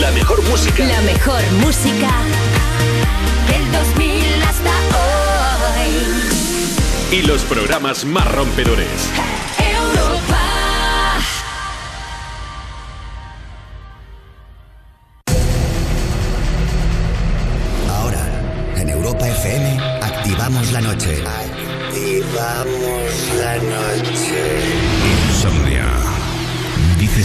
La mejor música. La mejor música del 2000 hasta hoy. Y los programas más rompedores. Europa. Ahora, en Europa FM, activamos la noche. Activamos la noche.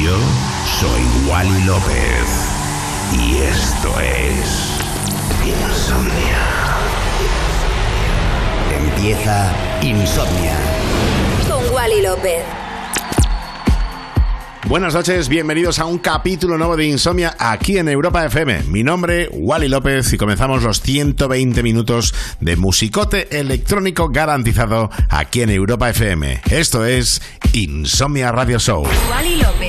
Yo soy Wally López y esto es Insomnia. Empieza Insomnia. Con Wally López. Buenas noches, bienvenidos a un capítulo nuevo de Insomnia aquí en Europa FM. Mi nombre, Wally López, y comenzamos los 120 minutos de musicote electrónico garantizado aquí en Europa FM. Esto es Insomnia Radio Show. Wally López.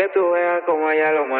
que tú veas como ella lo mueve.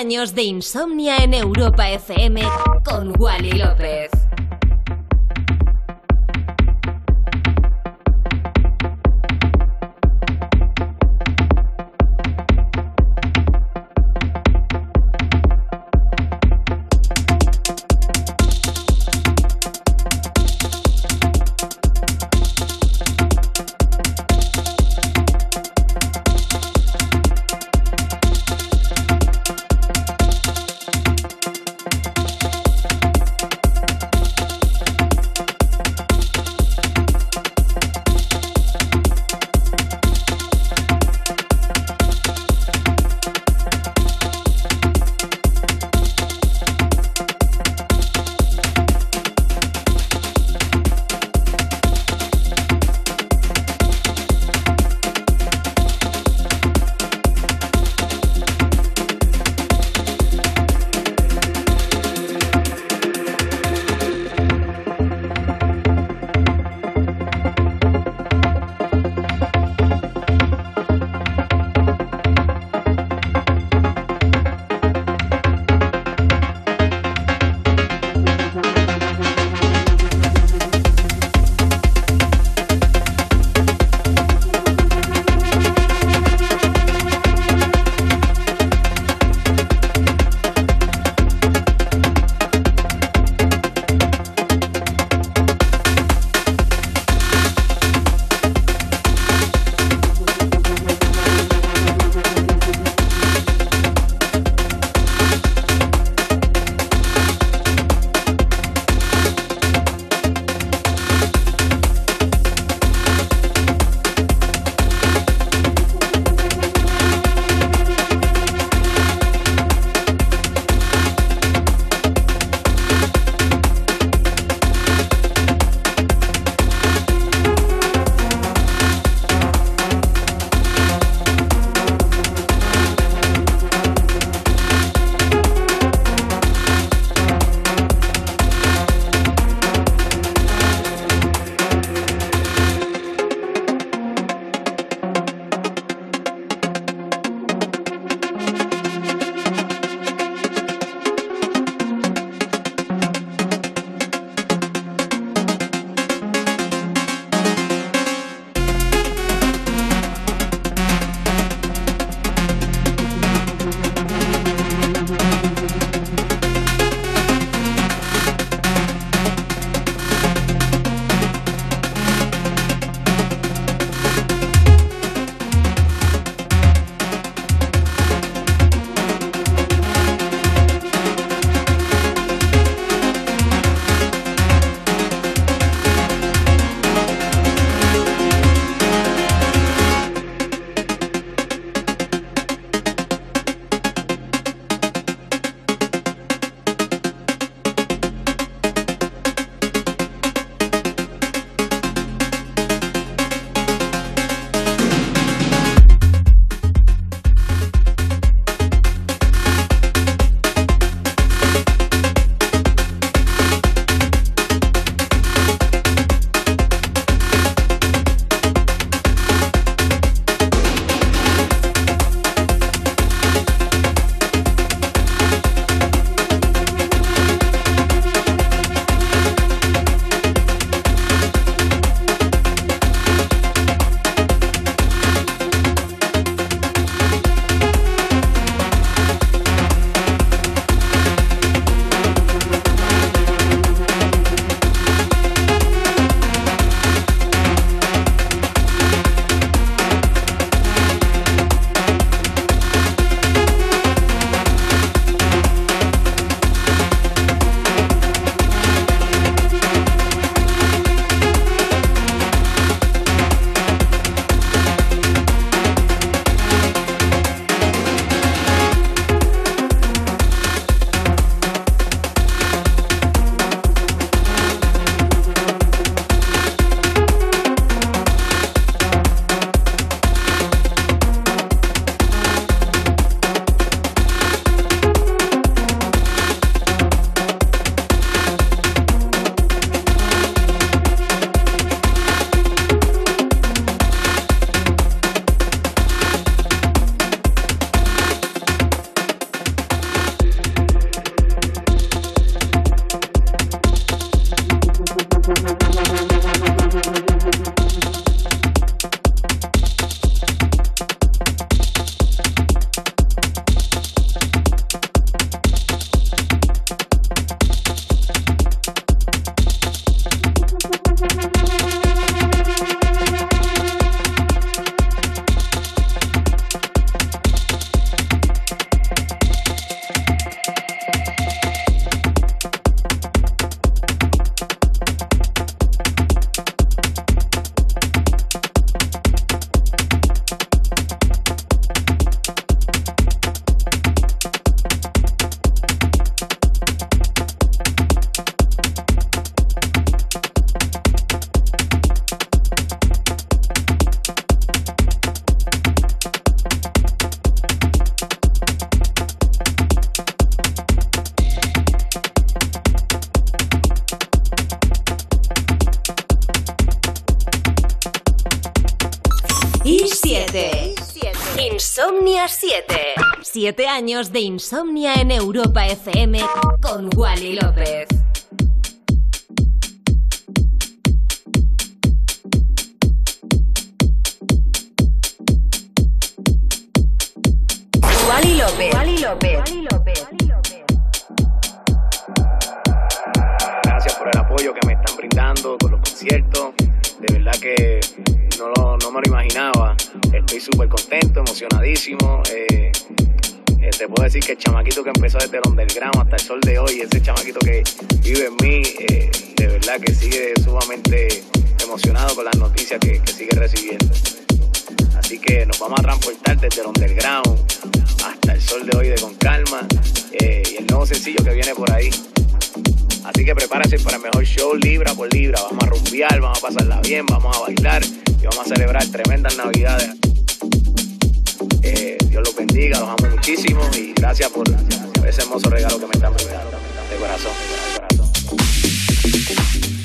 Años de insomnia en Europa FM Insomnia 7. 7 años de insomnia en Europa FM con Wally López. Wally López. Wally López. Gracias por el apoyo que me están brindando con los conciertos. De verdad que no, lo- no me lo imaginaba. Estoy súper contento, emocionadísimo. Eh, eh, te puedo decir que el chamaquito que empezó desde el underground hasta el sol de hoy, ese chamaquito que vive en mí, eh, de verdad que sigue sumamente emocionado con las noticias que, sigue recibiendo. Así que nos vamos a transportar desde el underground hasta el sol de hoy de Con Calma y el nuevo sencillo que viene por ahí. Así que prepárate para el mejor show libra por libra. Vamos a rumbear, vamos a pasarla bien, vamos a bailar y vamos a celebrar tremendas navidades. Eh, Dios los bendiga, los amo muchísimo y gracias por ese hermoso regalo que me están brindando. De corazón, de corazón.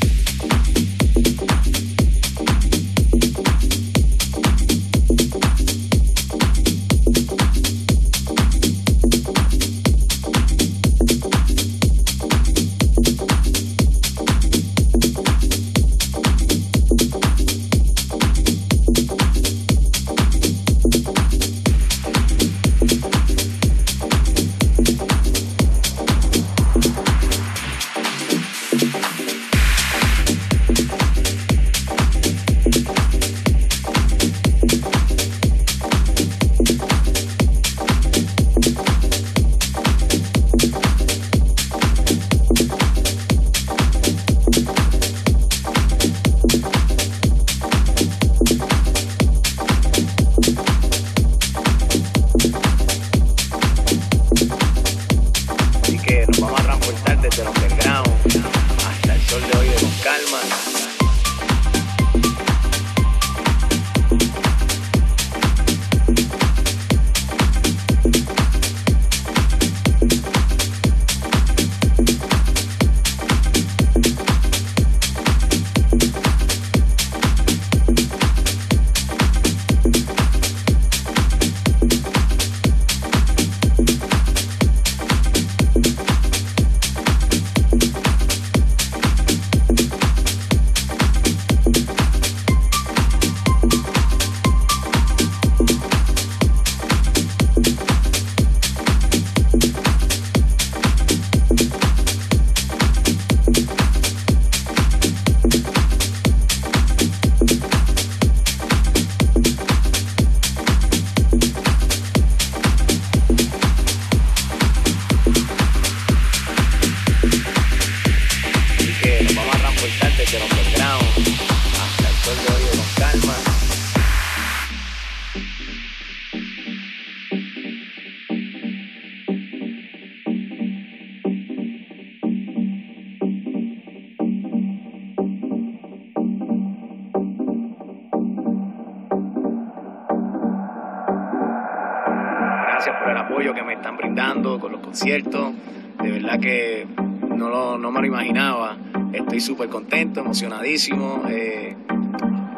No, lo- no me lo imaginaba. Estoy súper contento, emocionadísimo. Eh,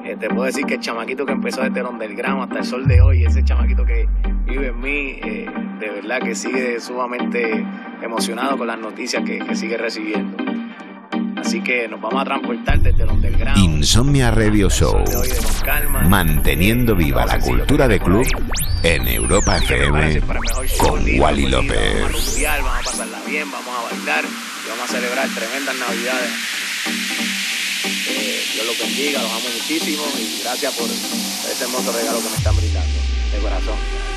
eh, te puedo decir que el chamaquito que empezó desde el underground hasta el sol de hoy, ese chamaquito que vive en mí, eh, de verdad que sigue sumamente emocionado con las noticias que, que sigue recibiendo. Así que nos vamos a transportar desde el underground. Insomnia Radio Show. Calma. Manteniendo viva la cultura de club en Europa FM con Wally. López. Vamos a pasarla bien, vamos a bailar celebrar tremendas navidades. Eh, Dios los bendiga, los amo muchísimo y gracias por ese hermoso regalo que me están brindando. De corazón.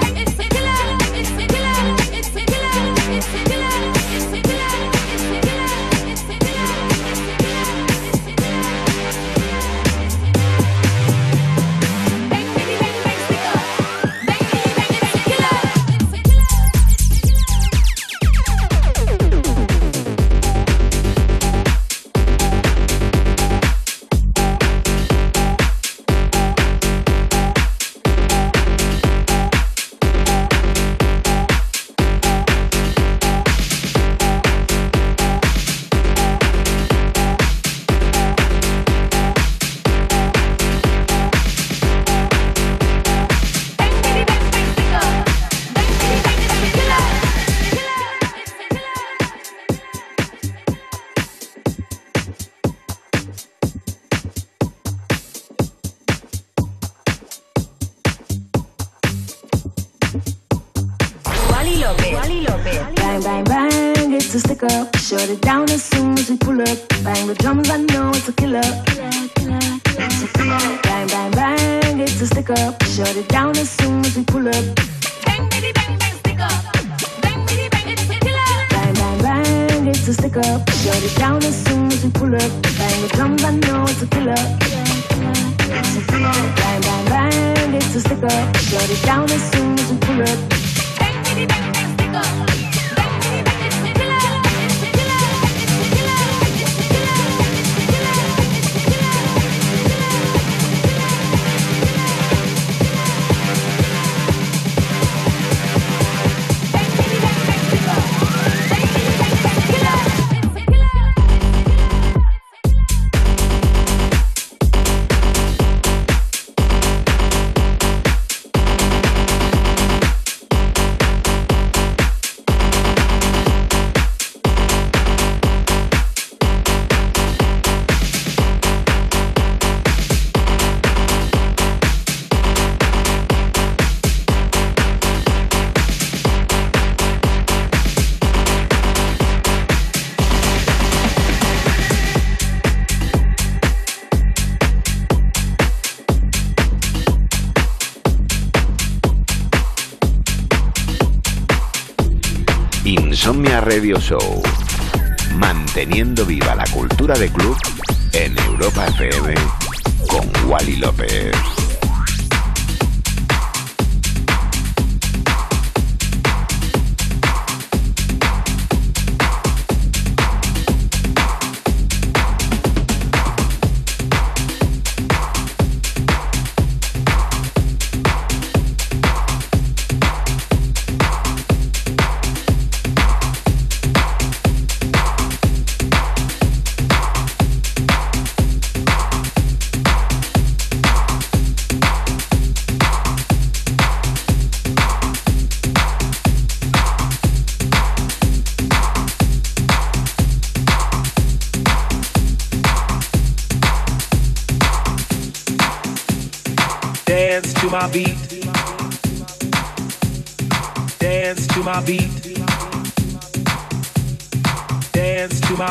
Radio Show.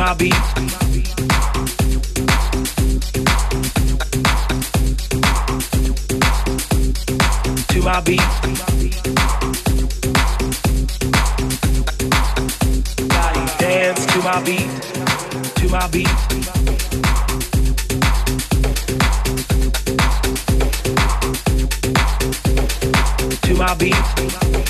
my beat. To my beat. Dance to my beat. To my beat. To my beat.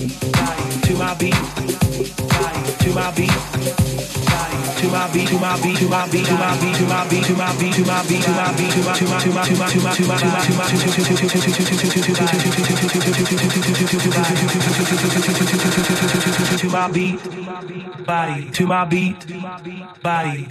To my beat. To my beat. To my beat, to my beat, to my beat, to my beat, to my beat, to my beat, to my beat, to my beat, to my to my beat, to my beat, to my beat, to my beat, to my beat, to my to my beat, body, to my beat, body.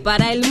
Para el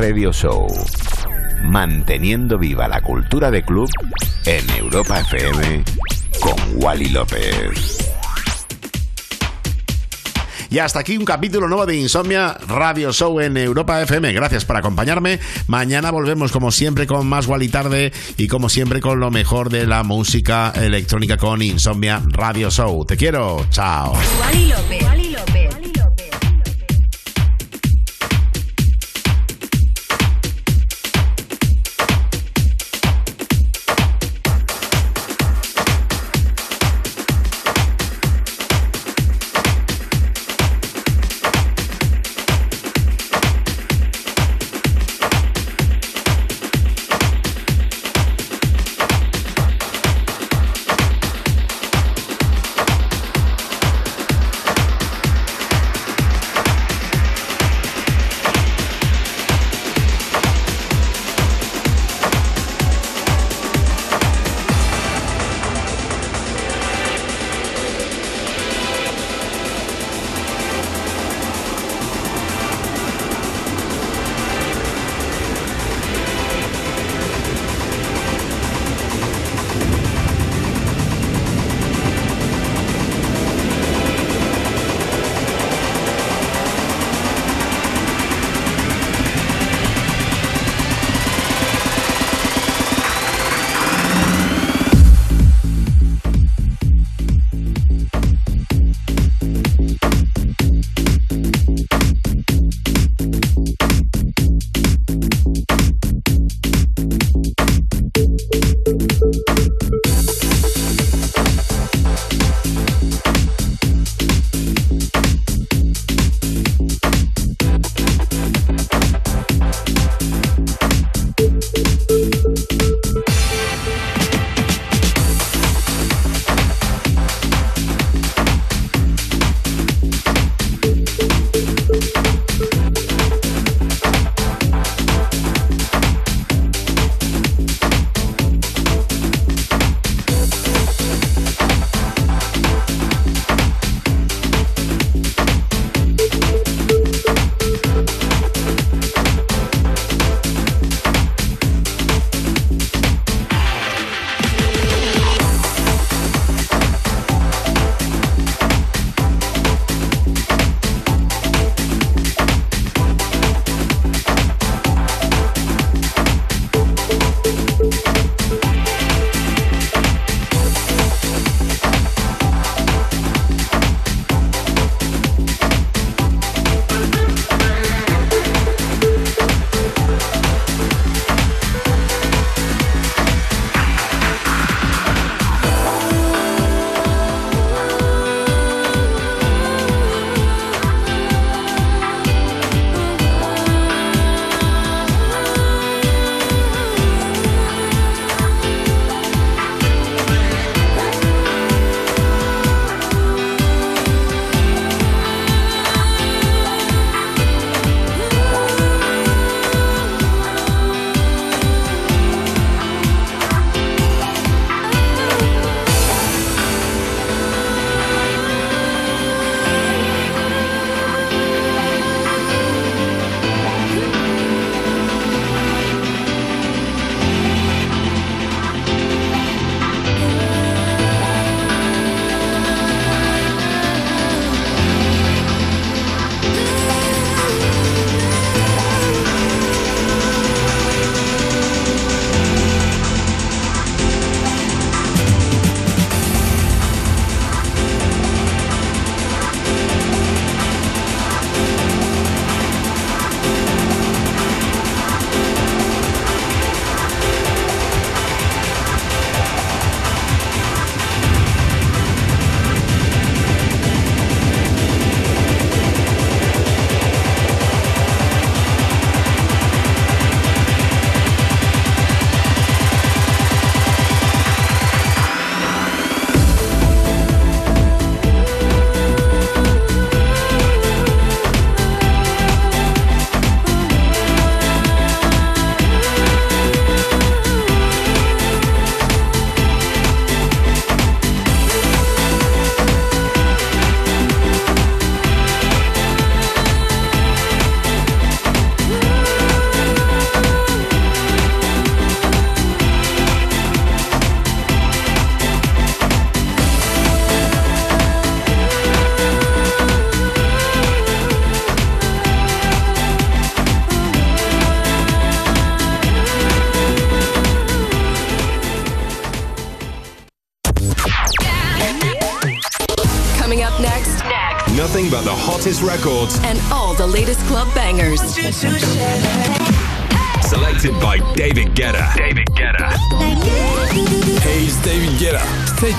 Radio Show. Manteniendo viva la cultura de club en Europa FM con Wally López. Y hasta aquí un capítulo nuevo de Insomnia Radio Show en Europa FM. Gracias por acompañarme. Mañana volvemos como siempre con más Wally Tarde y como siempre con lo mejor de la música electrónica con Insomnia Radio Show. Te quiero. Chao.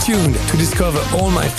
Tuned to discover